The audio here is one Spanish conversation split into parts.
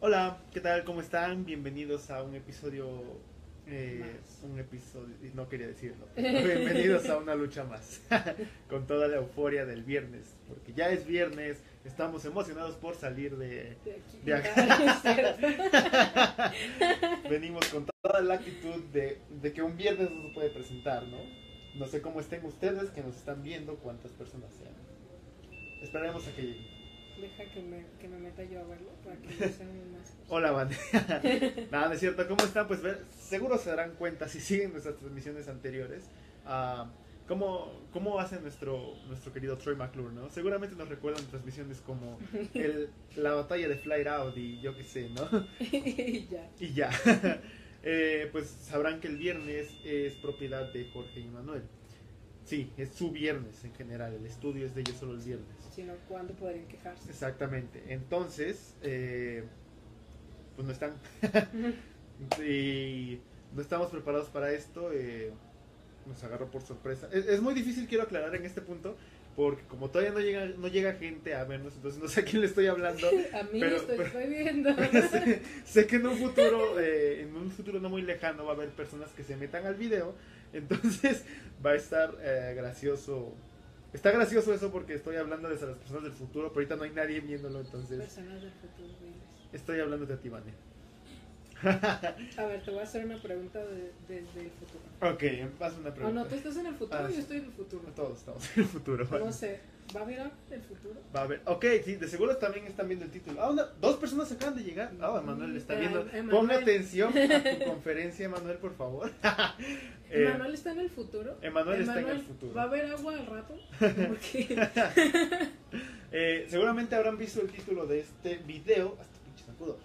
Hola, ¿qué tal? ¿Cómo están? Bienvenidos a un episodio. eh, un episodio. No quería decirlo. Bienvenidos a una lucha más. Con toda la euforia del viernes. Porque ya es viernes. Estamos emocionados por salir de. De aquí. De acá. Ah. Venimos con toda la actitud de, de que un viernes no se puede presentar, ¿no? No sé cómo estén ustedes que nos están viendo, cuántas personas sean. Esperaremos a que lleguen. Deja que me, que me meta yo a verlo para que no sean más. Hola, banda. Nada, no es cierto. ¿Cómo están? Pues ver, seguro se darán cuenta si siguen nuestras transmisiones anteriores. ah, ¿cómo, ¿Cómo hace nuestro, nuestro querido Troy McClure, no? Seguramente nos recuerdan transmisiones como el, la batalla de Flight Out y yo qué sé, ¿no? y ya. Y ya. Eh, pues sabrán que el viernes es propiedad de Jorge y Manuel. Sí, es su viernes en general. El estudio es de ellos solo el viernes. Si no, ¿cuándo podrían quejarse? Exactamente. Entonces, eh, pues no están. y no estamos preparados para esto. eh, nos agarró por sorpresa. Es, es muy difícil, quiero aclarar en este punto, porque como todavía no llega, no llega gente a vernos, entonces no sé a quién le estoy hablando. A mí Pero- estoy, pero- estoy viendo. sé, sé que en un futuro, eh, en un futuro no muy lejano, va a haber personas que se metan al video. Entonces va a estar eh, gracioso. Está gracioso eso porque estoy hablando de las personas del futuro, pero ahorita no hay nadie viéndolo, entonces Personas del futuro, diles. estoy hablando de ti, Vane. A ver, te voy a hacer una pregunta de- desde el futuro. Ok, haz una O pregunta. no, tú estás en el futuro Ah, yo estoy en el futuro. Todos estamos en el futuro. No sé, ¿va a haber algo del futuro? Va a ver. Ok, sí, de seguro también están viendo el título. Ah, una- dos personas acaban de llegar. Ah, Emanuel está Eh, viendo. Emanuel. Ponle atención a tu conferencia, Emanuel, por favor. Eh, ¿Emanuel está en el futuro? Emanuel está en el futuro. ¿Va a haber agua al rato? Porque Eh, seguramente habrán visto el título de este video. Hasta pinche zancudo.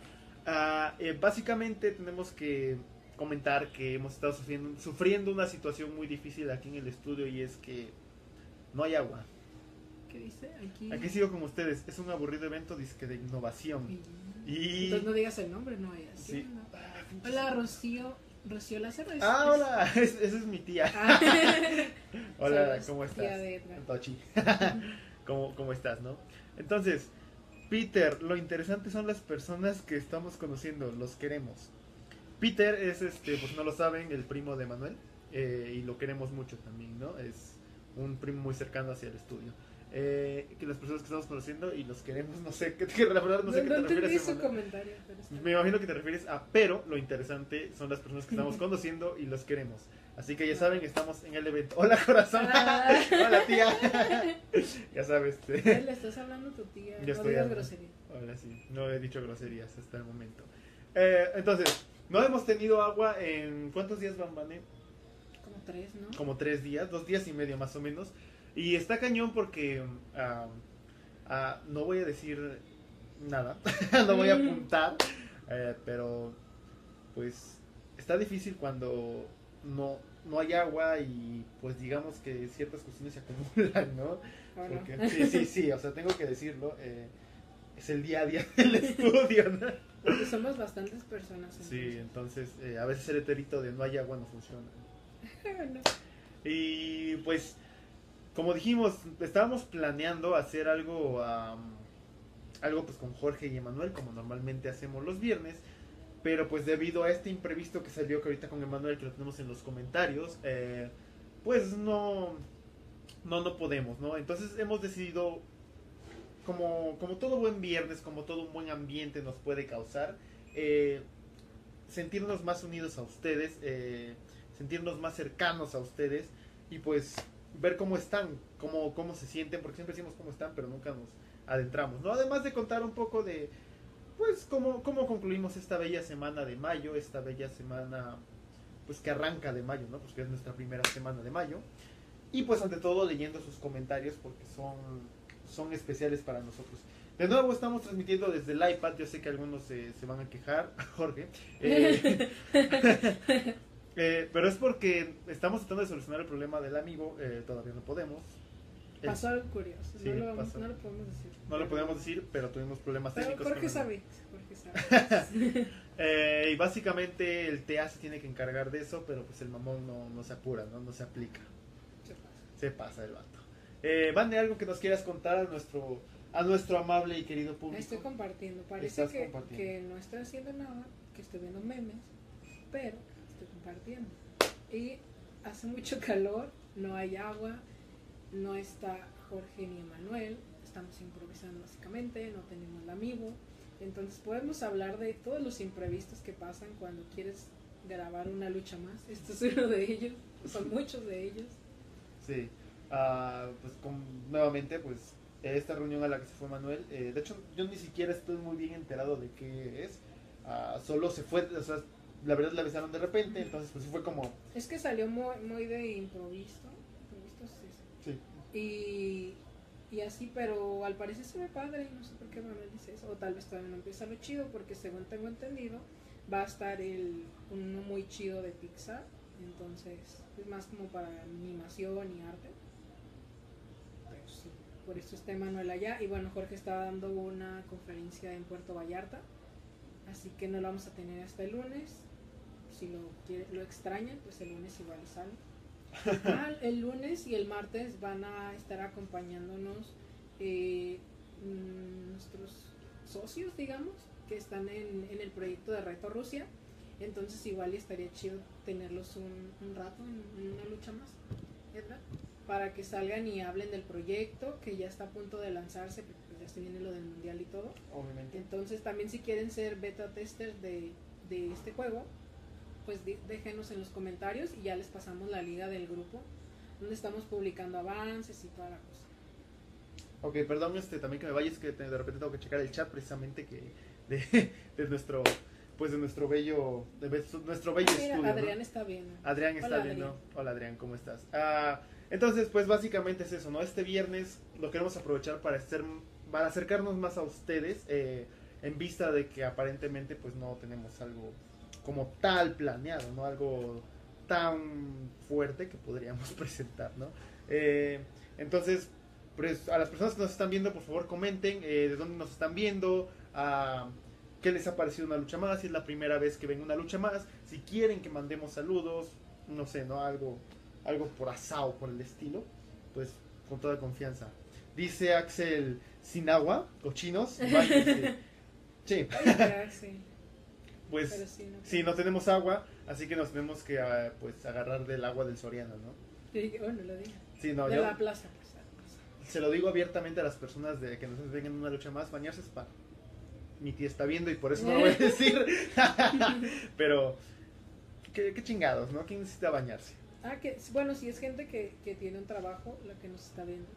Ah, eh, básicamente tenemos que comentar que hemos estado sufriendo, sufriendo una situación muy difícil aquí en el estudio y es que no hay agua. ¿Qué dice? Aquí. Aquí sigo con ustedes. Es un aburrido evento disque de innovación. Y- Y... Entonces no digas el nombre, no. Ah, pinche Hola, Rocío. Rocío Lázaro. es- Ah, es- hola, es- esa es mi tía. Ah. Hola, ¿cómo tía estás? de Edgar. Tochi. ¿Cómo, ¿Cómo estás, no? Entonces, Peter, lo interesante son las personas que estamos conociendo, los queremos. Peter es, este, pues no lo saben, el primo de Manuel, eh, y lo queremos mucho también, ¿no? Es un primo muy cercano hacia el estudio. Eh, que las personas que estamos conociendo y los queremos, no sé, ¿qué, qué, la verdad no sé qué te entendí refieres. su comentario. Pero Me imagino que te refieres a, pero lo interesante son las personas que estamos conociendo y los queremos. Así que ya saben, estamos en el evento. Hola corazón. Ah. Hola tía. ya sabes. bien. este, Le estás hablando a tu tía. Ya no estoy digas. Hola sí. No he dicho groserías hasta el momento. Eh, entonces, no hemos tenido agua en cuántos días van, Vane? Como tres, ¿no? Como tres días, dos días y medio más o menos. Y está cañón porque ah, no voy a decir nada, no voy a Mm. apuntar, eh, pero pues está difícil cuando no, no hay agua y pues digamos que ciertas cuestiones se acumulan, ¿no? Sí, sí, sí, o sea, tengo que decirlo, eh, es el día a día del estudio, ¿no? Porque somos bastantes personas. Sí, entonces eh, a veces el eterito de no hay agua no funciona. Y pues, como dijimos, estábamos planeando hacer algo, am, algo pues con Jorge y Emanuel, como normalmente hacemos los viernes. Pero pues debido a este imprevisto que salió que ahorita con Emanuel, que lo tenemos en los comentarios, eh, pues no, no, no podemos, ¿no? Entonces hemos decidido, como, como todo buen viernes, como todo un buen ambiente nos puede causar, eh, sentirnos más unidos a ustedes, eh, sentirnos más cercanos a ustedes y pues ver cómo están, cómo, cómo se sienten, porque siempre decimos cómo están, pero nunca nos adentramos, ¿no? Además de contar un poco de, pues, cómo, cómo concluimos esta bella semana de mayo, esta bella semana, pues, que arranca de mayo, ¿no? Pues que es nuestra primera semana de mayo. Y pues, ante todo, leyendo sus comentarios, porque son, son especiales para nosotros. De nuevo, estamos transmitiendo desde el iPad, yo sé que algunos se, se van a quejar, Jorge. Eh, eh, pero es porque estamos tratando de solucionar el problema del amigo, eh, todavía no podemos. Eh, Pasó algo curioso. Sí, no, lo pasó. no lo podemos decir. no lo podemos decir, pero tuvimos problemas Pero técnicos. El- sabe. Jorge sabe. Eh, y básicamente el TA se tiene que encargar de eso, pero pues el mamón no, no se apura, ¿no? no se aplica. Se pasa. Se pasa el vato. Eh, Vane, algo que nos quieras contar a nuestro a nuestro amable y querido público. Estoy compartiendo. Parece que, compartiendo. que no estoy haciendo nada, que estoy viendo memes, pero estoy compartiendo. Y hace mucho calor, no hay agua, no está Jorge ni Emanuel, estamos improvisando básicamente, no tenemos el amigo. Entonces podemos hablar de todos los imprevistos que pasan cuando quieres grabar una lucha más. Este es uno de ellos, son muchos de ellos. Sí. Ah, pues con- nuevamente, pues esta reunión a la que se fue Manuel, eh, de hecho yo ni siquiera estoy muy bien enterado de qué es. Ah, solo se fue, o sea, la verdad la avisaron de repente, entonces pues sí fue como, Es que salió muy, muy de improviso. improviso sí, Y, y así, pero al parecer se ve padre, no sé por qué Manuel dice eso, o tal vez todavía no empieza lo chido, porque según tengo entendido, va a estar el, uno muy chido de Pixar, entonces es más como para animación y arte. Pero sí, por eso está Manuel allá, y bueno, Jorge está dando una conferencia en Puerto Vallarta, así que no lo vamos a tener hasta el lunes. Si lo, quiere, lo extrañan, pues el lunes igual sale. Ah, el lunes y el martes van a estar acompañándonos eh, mm, nuestros socios, digamos, que están en, en el proyecto de Reto Rusia. Entonces igual estaría chido tenerlos un, un rato en, en una lucha más, ¿verdad? Para que salgan y hablen del proyecto, que ya está a punto de lanzarse, porque pues ya se viene lo del mundial y todo. obviamente. Entonces también si quieren ser beta testers de, de este juego, pues déjenos en los comentarios y ya les pasamos la liga del grupo, donde estamos publicando avances y toda la cosa. Ok, perdón este también que me vaya, es que de repente tengo que checar el chat precisamente que de, de nuestro pues de nuestro bello de nuestro bello Ah, mira, estudio. ¿no? Adrián está bien. ¿no? Adrián está Hola, viendo. Adrián. Hola Adrián, ¿cómo estás? Ah, entonces, pues básicamente es eso, ¿no? Este viernes lo queremos aprovechar para hacer, para acercarnos más a ustedes, eh, en vista de que aparentemente pues no tenemos algo como tal planeado, ¿no? Algo tan fuerte que podríamos presentar, ¿no? Eh, entonces, pues a las personas que nos están viendo, por favor comenten eh, de dónde nos están viendo, ah, qué les ha parecido una lucha más, si es la primera vez que ven una lucha más, si quieren que mandemos saludos, no sé, ¿no? Algo, algo por asado, por el estilo, pues con toda confianza. Dice Axel, sin agua, cochinos, sí, pues sí, no. sí, no tenemos agua, así que nos tenemos que ah, pues agarrar del agua del Soriana, ¿no? Sí, Oh, no lo diga. Sí, no, de yo la plaza, pues, la plaza. se lo digo abiertamente a las personas de que nos ven en una lucha más, bañarse es para. Mi tía está viendo y por eso no lo voy a decir. Pero, ¿qué, qué chingados, ¿no? ¿Quién necesita bañarse? Ah, que bueno, si es gente que, que tiene un trabajo, la que nos está viendo,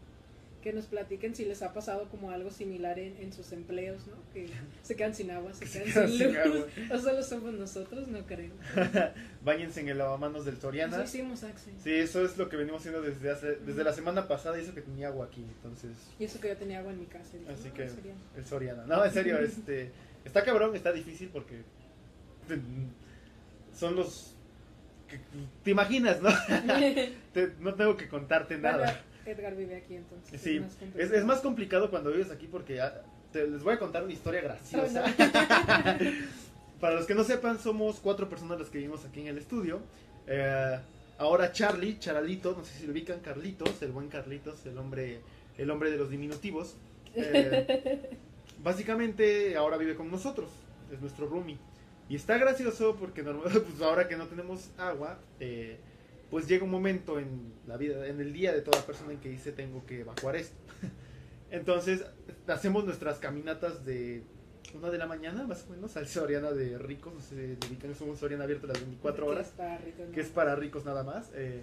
que nos platiquen si les ha pasado como algo similar en, en sus empleos, ¿no? Que se quedan sin agua, se Se quedan sin sin luz. agua. O solo somos nosotros, no creo. Báñense en el lavamanos del Soriana. Eso hicimos, Axel. Sí, eso es lo que venimos haciendo desde hace, desde la semana pasada. Hizo que tenía agua aquí, entonces Y eso que yo tenía agua en mi casa. y dije, Así "No, que- sería". el Soriana. No, en serio, este está cabrón, está difícil porque son los que te imaginas, ¿no? Te- no tengo que contarte Bueno, nada. Edgar vive aquí entonces. Sí, más es, complicado. es más complicado cuando vives aquí porque ah, te- les voy a contar una historia graciosa. Para los que no sepan, somos cuatro personas las que vivimos aquí en el estudio. Eh, ahora Charlie, Charalito, no sé si lo ubican, Carlitos, el buen Carlitos, el hombre, el hombre de los diminutivos. Eh, básicamente ahora vive con nosotros, es nuestro roomie. Y está gracioso porque normal- pues ahora que no tenemos agua, eh, pues llega un momento en la vida, en el día de toda persona en que dice tengo que evacuar esto. Entonces hacemos nuestras caminatas de una de la mañana, más o menos, al Soriana de ricos, ubican, es un Soriana abierto las 24 Que horas que es para ricos nada más. eh,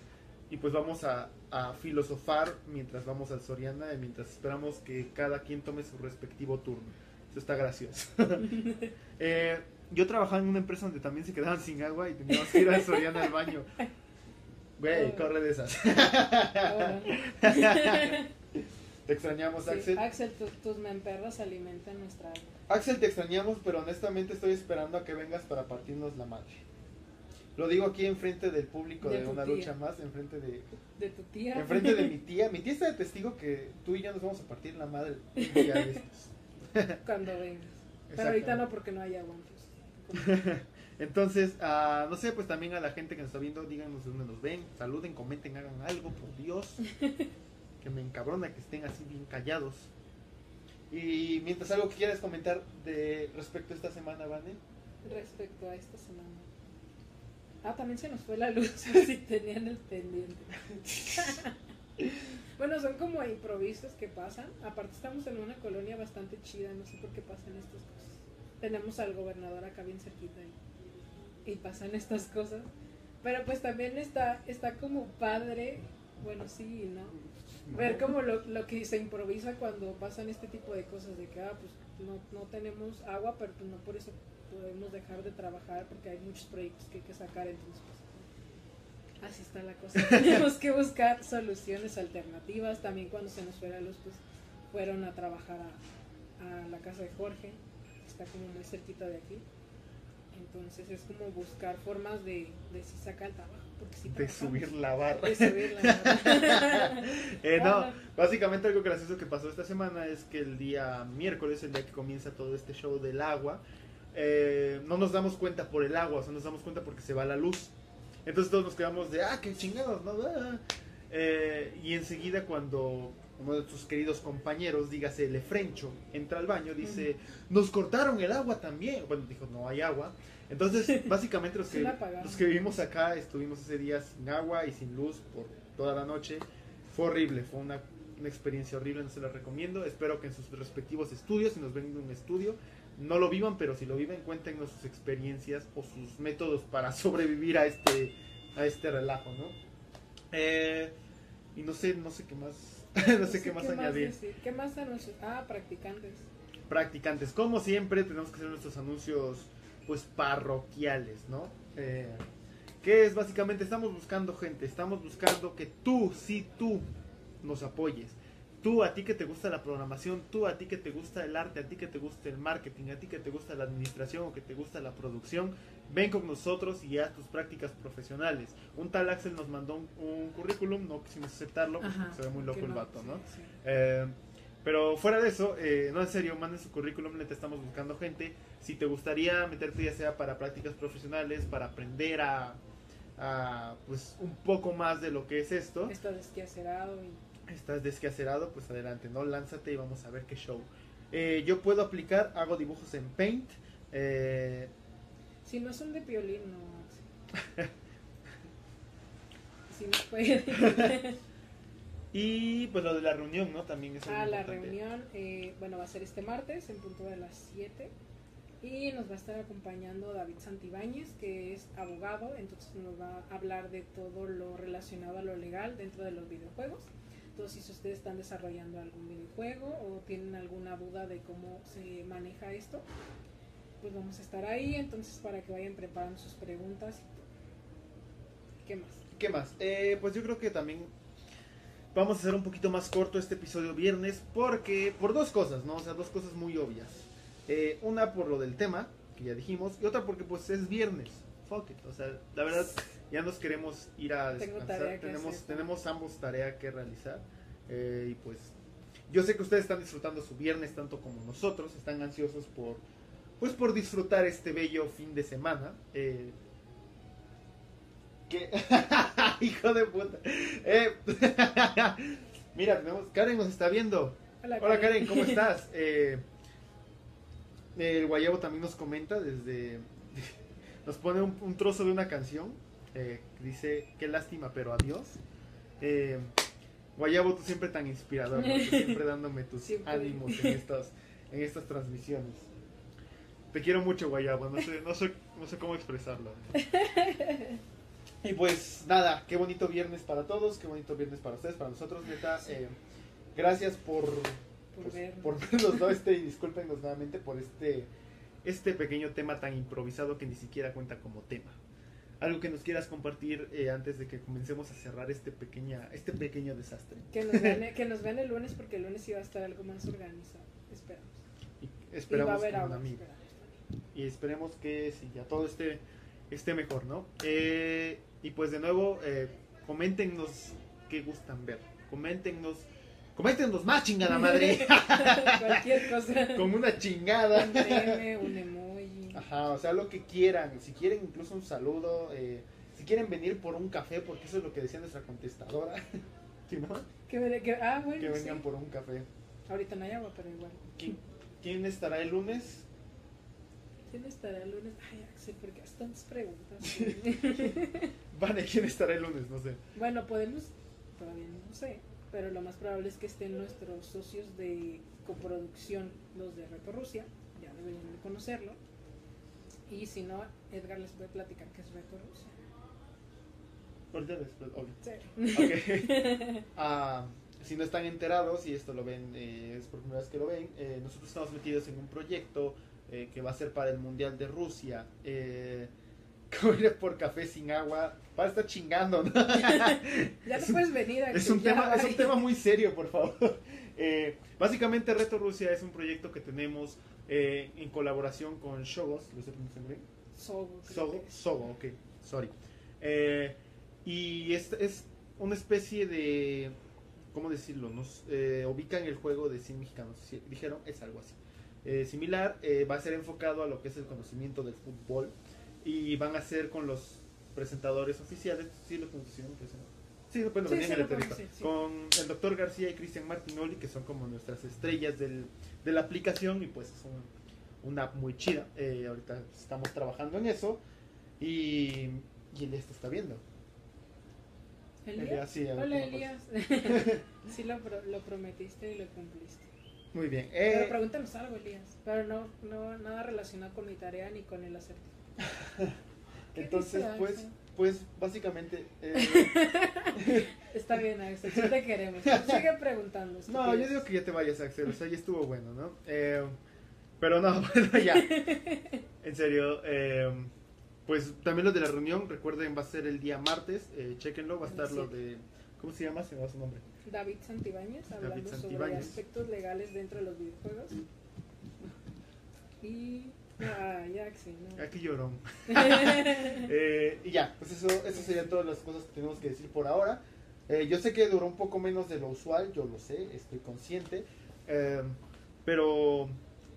y pues vamos a, a filosofar mientras vamos al Soriana y mientras esperamos que cada quien tome su respectivo turno. Eso está gracioso. Eh, yo trabajaba en una empresa donde también se quedaban sin agua y teníamos que ir al Soriana al baño. Güey, Oh. corre de esas. Te extrañamos, Sí, Axel. Axel, tu- tus memperras alimentan nuestra alma. Axel, te extrañamos, pero honestamente estoy esperando a que vengas para partirnos la madre. Lo digo aquí enfrente del público De una tía. lucha más, enfrente de, De tu tía. enfrente de mi tía. Mi tía está de testigo que tú y yo nos vamos a partir la madre. Cuando vengas. Pero ahorita no porque no hay agua. Entonces. Ah, no sé, pues también a la gente que nos está viendo, díganos de dónde nos ven, saluden, comenten, hagan algo, por Dios. Que me encabrona que estén así bien callados. Y mientras algo que quieras comentar de respecto a esta semana, Vane. Respecto a esta semana. Ah, también se nos fue la luz, si tenían el pendiente. bueno, son como improvisos que pasan. Aparte estamos en una colonia bastante chida, no sé por qué pasan estas cosas. Tenemos al gobernador acá bien cerquita y, y pasan estas cosas. Pero pues también está, está como padre, bueno, sí no. Ver como lo, lo que se improvisa cuando pasan este tipo de cosas, de que, ah, pues no, no tenemos agua, pero pues no por eso podemos dejar de trabajar porque hay muchos proyectos que hay que sacar, entonces pues, así está la cosa. Tenemos que buscar soluciones alternativas. También cuando se nos fue la luz, pues fueron a trabajar a, a la casa de Jorge, que está como muy cerquita de aquí. Entonces es como buscar formas de, de si saca el trabajo. Porque si De subir la barra. De subir la barra. Eh, no, básicamente algo gracioso que pasó esta semana es que el día miércoles, el día que comienza todo este show del agua, eh, no nos damos cuenta por el agua, o sea, nos damos cuenta porque se va la luz. Entonces todos nos quedamos de, ah, qué chingados, ¿no? Ah. Eh, y enseguida cuando uno de tus queridos compañeros, dígase el Efrencho, entra al baño, dice, nos cortaron el agua también. Bueno, dijo, no hay agua. Entonces, básicamente los que, los que vivimos acá estuvimos ese día sin agua y sin luz por toda la noche. Fue horrible, fue una, una experiencia horrible, no se la recomiendo. Espero que en sus respectivos estudios, si nos ven en un estudio, no lo vivan, pero si lo viven, cuéntenos sus experiencias o sus métodos para sobrevivir a este, a este relajo, ¿no? Eh, y no sé, no sé qué más, no sé qué más añadir. ¿Qué más anuncios? Ah, practicantes. Practicantes, como siempre, tenemos que hacer nuestros anuncios, pues parroquiales, ¿no? Eh, que es básicamente, estamos buscando gente, estamos buscando que tú, sí, tú, nos apoyes. Tú, a ti que te gusta la programación, tú, a ti que te gusta el arte, a ti que te gusta el marketing, a ti que te gusta la administración o que te gusta la producción, ven con nosotros y haz tus prácticas profesionales. Un tal Axel nos mandó un, un currículum, no quisimos aceptarlo, Ajá, se ve muy loco el no, vato, sí, ¿no? sí. Eh, pero fuera de eso, eh, no en serio, manden su currículum, neta estamos buscando gente. Si te gustaría meterte ya sea para prácticas profesionales, para aprender a, a, pues un poco más de lo que es esto, Está desquacerado y estás desquacerado, pues adelante, ¿no? Lánzate y vamos a ver qué show. Eh, yo puedo aplicar, hago dibujos en Paint. eh, Si no son de piolín, no. Si no puede. y pues lo de la reunión, ¿no? También es Ah, la importante. reunión, eh, bueno, va a ser este martes en punto de las 7. Y nos va a estar acompañando David Santibáñez, que es abogado, entonces nos va a hablar de todo lo relacionado a lo legal dentro de los videojuegos. Entonces, si ustedes están desarrollando algún videojuego o tienen alguna duda de cómo se maneja esto, pues vamos a estar ahí, entonces para que vayan preparando sus preguntas. ¿Qué más? ¿Qué más? Eh, pues yo creo que también vamos a hacer un poquito más corto este episodio viernes porque por dos cosas, ¿no? O sea, dos cosas muy obvias. Eh, una por lo del tema, que ya dijimos, y otra porque pues es viernes. Fuck it. O sea, la verdad ya nos queremos ir a descansar. tenemos, hacer. tenemos ambos tarea que realizar. Eh, y pues yo sé que ustedes están disfrutando su viernes tanto como nosotros, están ansiosos por pues por disfrutar este bello fin de semana. Eh, que hijo de puta. Eh, mira, tenemos Karen nos está viendo. Hola Karen, ¿cómo estás? Eh, el Guayabo también nos comenta desde nos pone un, un trozo de una canción eh, dice qué lástima pero adiós. Eh, Guayabo, tú siempre tan inspirador, ¿no? Tú siempre dándome tus Siempre. ánimos en estas, en estas transmisiones. Te quiero mucho, Guayabo, no sé, no sé, no sé cómo expresarlo. Y pues nada, qué bonito viernes para todos, qué bonito viernes para ustedes, para nosotros, neta. eh, gracias por, Por pues, vernos. por vernos, ¿no? Este, y discúlpenos nuevamente por este, este pequeño tema tan improvisado que ni siquiera cuenta como tema. Algo que nos quieras compartir eh, antes de que comencemos a cerrar este, pequeña, este pequeño desastre. Que nos, vean, que nos vean el lunes porque el lunes va a estar algo más organizado. Esperamos. Y y va esperamos a haber agua. esperamos y esperemos que sí, ya todo esté, esté mejor, ¿no? Eh, y pues de nuevo, eh, coméntenos qué gustan ver, coméntenos, coméntenos más chingada madre, Cualquier cosa. con una chingada. Un meme, un emoji. Ajá, o sea, lo que quieran, si quieren incluso un saludo, eh, si quieren venir por un café, porque eso es lo que decía nuestra contestadora, ¿sí, no? Que, que- ah, bueno, que sí. vengan por un café. Ahorita no hay agua, pero igual. ¿Quién, quién estará el lunes? ¿Quién estará el lunes? Ay, Axel, porque haces tantas preguntas. Vale, ¿quién estará el lunes? No sé. bueno, podemos, todavía no sé, pero lo más probable es que estén nuestros socios de coproducción, los de Reto Rusia, ya deberían de conocerlo. Y si no, Edgar les puede platicar qué es Reto Rusia. Ahorita después, ok. Sí. Ok. Ah, si no están enterados y esto lo ven, eh, es por primera vez que lo ven, eh, nosotros estamos metidos en un proyecto eh, que va a ser para el Mundial de Rusia. Eh, ¿Cómo ir por café sin agua? Para estar chingando, ¿no? ya no puedes venir aquí. Es un, ya, tema, es un tema muy serio, por favor. Eh, básicamente, Reto Rusia es un proyecto que tenemos eh, en colaboración con Shogos. ¿Lo estoy pronunciando bien? Sogo, Sogo. Sogo, ok, sorry. Eh, y es, es una especie de, ¿cómo decirlo? Nos eh, ubican el juego de 100 mexicanos, dijeron, es algo así. Eh, similar, eh, va a ser enfocado a lo que es el conocimiento del fútbol y van a ser con los presentadores oficiales, ¿sí lo conocieron? Sí, bueno, Sí, venían sí en la entrevista. sí. Con el doctor García y Cristian Martinoli, que son como nuestras estrellas del, de la aplicación y pues son una app muy chida. Eh, ahorita estamos trabajando en eso y, y Elías te está viendo. ¿Elías? sí, a ver Hola, Elías. sí, lo, pro- lo prometiste y lo cumpliste. Muy bien. Pero Eh, pregúntanos algo, Elías. Pero no, no nada relacionado con mi tarea ni con el acertijo. ¿qué entonces, pues, pues básicamente... eh, Está bien, Axel, sí te queremos. Sigue preguntando. no, yo digo que ya te vayas, Axel. O sea, ya estuvo bueno, ¿no? Eh, pero no, bueno, ya. En serio. eh, pues también lo de la reunión, recuerden, va a ser el día martes. Eh, chequenlo, va a estar lo de... ¿Cómo se llama? Se me va su nombre. David Santibáñez hablando sobre Santibáñez. aspectos legales dentro de los videojuegos. Y. Axel, no. Aquí lloró. Eh, y ya, pues eso, eso serían todas las cosas que tenemos que decir por ahora. Eh, yo sé que duró un poco menos de lo usual, yo lo sé, estoy consciente. Eh, pero,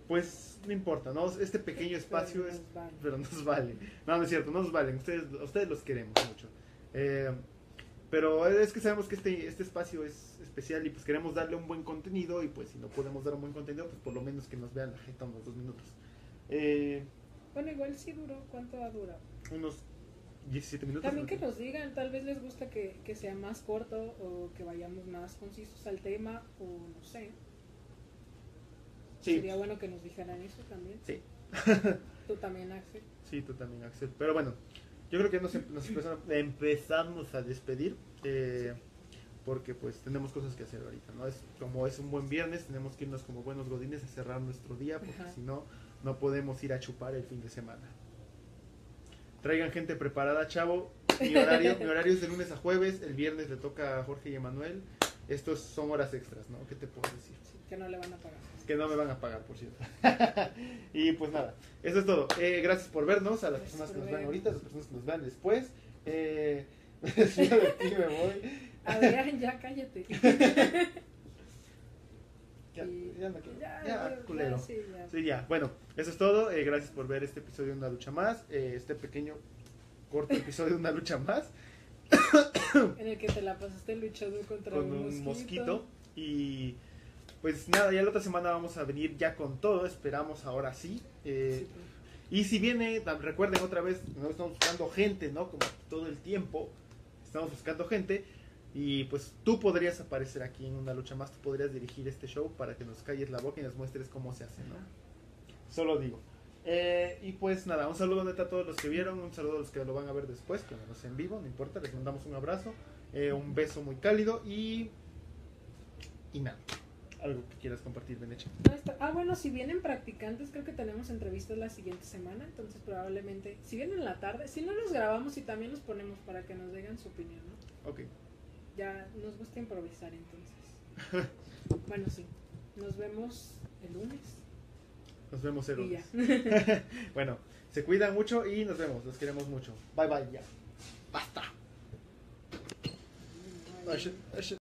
pues, no importa, ¿no? Este pequeño espacio Pero es... nos vale. Pero nos vale. No, no es cierto, no nos valen. Ustedes, ustedes los queremos mucho. Eh, pero es que sabemos que este, este espacio es especial y pues queremos darle un buen contenido y pues si no podemos dar un buen contenido, pues por lo menos que nos vean la unos dos minutos. Eh, Bueno, igual sí duró. ¿Cuánto ha durado? unos 17 minutos. También que nos digan, tal vez les gusta que, que sea más corto o que vayamos más concisos al tema o no sé. Sí, Sería bueno que nos dijeran eso también. sí, Tú también, Axel. sí, tú también, Axel. Pero bueno, yo creo que nos, nos empezamos, a despedir. eh, porque pues tenemos cosas que hacer ahorita, ¿no? Es como es un buen viernes, tenemos que irnos como buenos godines a cerrar nuestro día, porque si no, no podemos ir a chupar el fin de semana. Traigan gente preparada, chavo. Mi horario, mi horario es de lunes a jueves, el viernes le toca a Jorge y Emanuel. Estos son horas extras, ¿no? ¿Qué te puedo decir? Sí, que no le van a pagar. que no me van a pagar, por cierto. y pues nada, eso es todo. Eh, gracias por vernos, a las Gracias personas que nos ver. ahorita, a las personas que nos vean después. Eh, de ti, me voy. Adrián, ya cállate. Ya, ya culero. ya, sí, ya. Sí, ya. Bueno, eso es todo. Eh, gracias por ver este episodio de Una Lucha Más. Eh, este pequeño, corto episodio de Una Lucha Más En el que te la pasaste luchando contra con un, un mosquito. mosquito. Y pues nada, ya la otra semana vamos a venir ya con todo. Esperamos ahora sí. Eh, Sí, pues. Y si viene, recuerden otra vez, no estamos buscando gente, ¿no? Como todo el tiempo, estamos buscando gente. Y pues tú podrías aparecer aquí en una lucha más, tú podrías dirigir este show para que nos calles la boca y nos muestres cómo se hace, ¿no? Solo digo. Eh, y pues nada, un saludo neta a todos los que vieron, un saludo a los que lo van a ver después, que no en vivo, no importa, les mandamos un abrazo, eh, un beso muy cálido y... Y nada, algo que quieras compartir, Benecha. Ah, bueno, si vienen practicantes, creo que tenemos entrevistas la siguiente semana, entonces probablemente, si vienen en la tarde, si no los grabamos y también los ponemos para que nos digan su opinión, ¿no? Ok, Ya nos gusta improvisar entonces. bueno, sí, nos vemos el lunes. Nos vemos lunes. Bueno, se cuidan mucho y nos vemos. Los queremos mucho. Bye bye, ya. Basta. I should- I should-